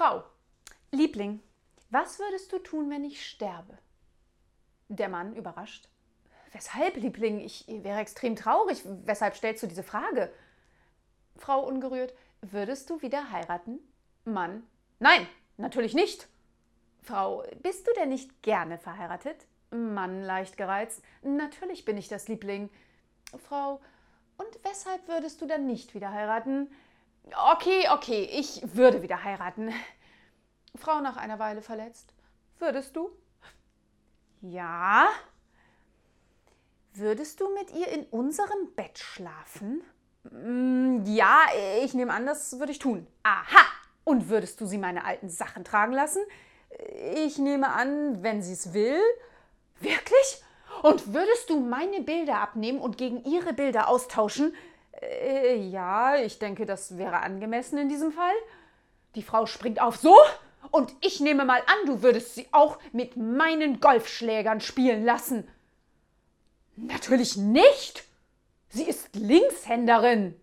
Frau. Liebling, was würdest du tun, wenn ich sterbe? Der Mann überrascht. Weshalb, Liebling? Ich wäre extrem traurig. Weshalb stellst du diese Frage? Frau ungerührt. Würdest du wieder heiraten? Mann. Nein, natürlich nicht. Frau, bist du denn nicht gerne verheiratet? Mann, leicht gereizt. Natürlich bin ich das, Liebling. Frau, und weshalb würdest du dann nicht wieder heiraten? Okay, okay, ich würde wieder heiraten. Frau nach einer Weile verletzt. Würdest du? Ja. Würdest du mit ihr in unserem Bett schlafen? Mm, ja, ich nehme an, das würde ich tun. Aha! Und würdest du sie meine alten Sachen tragen lassen? Ich nehme an, wenn sie es will. Wirklich? Und würdest du meine Bilder abnehmen und gegen ihre Bilder austauschen? Äh, ja, ich denke, das wäre angemessen in diesem Fall. Die Frau springt auf. So? Und ich nehme mal an, du würdest sie auch mit meinen Golfschlägern spielen lassen. Natürlich nicht. Sie ist Linkshänderin.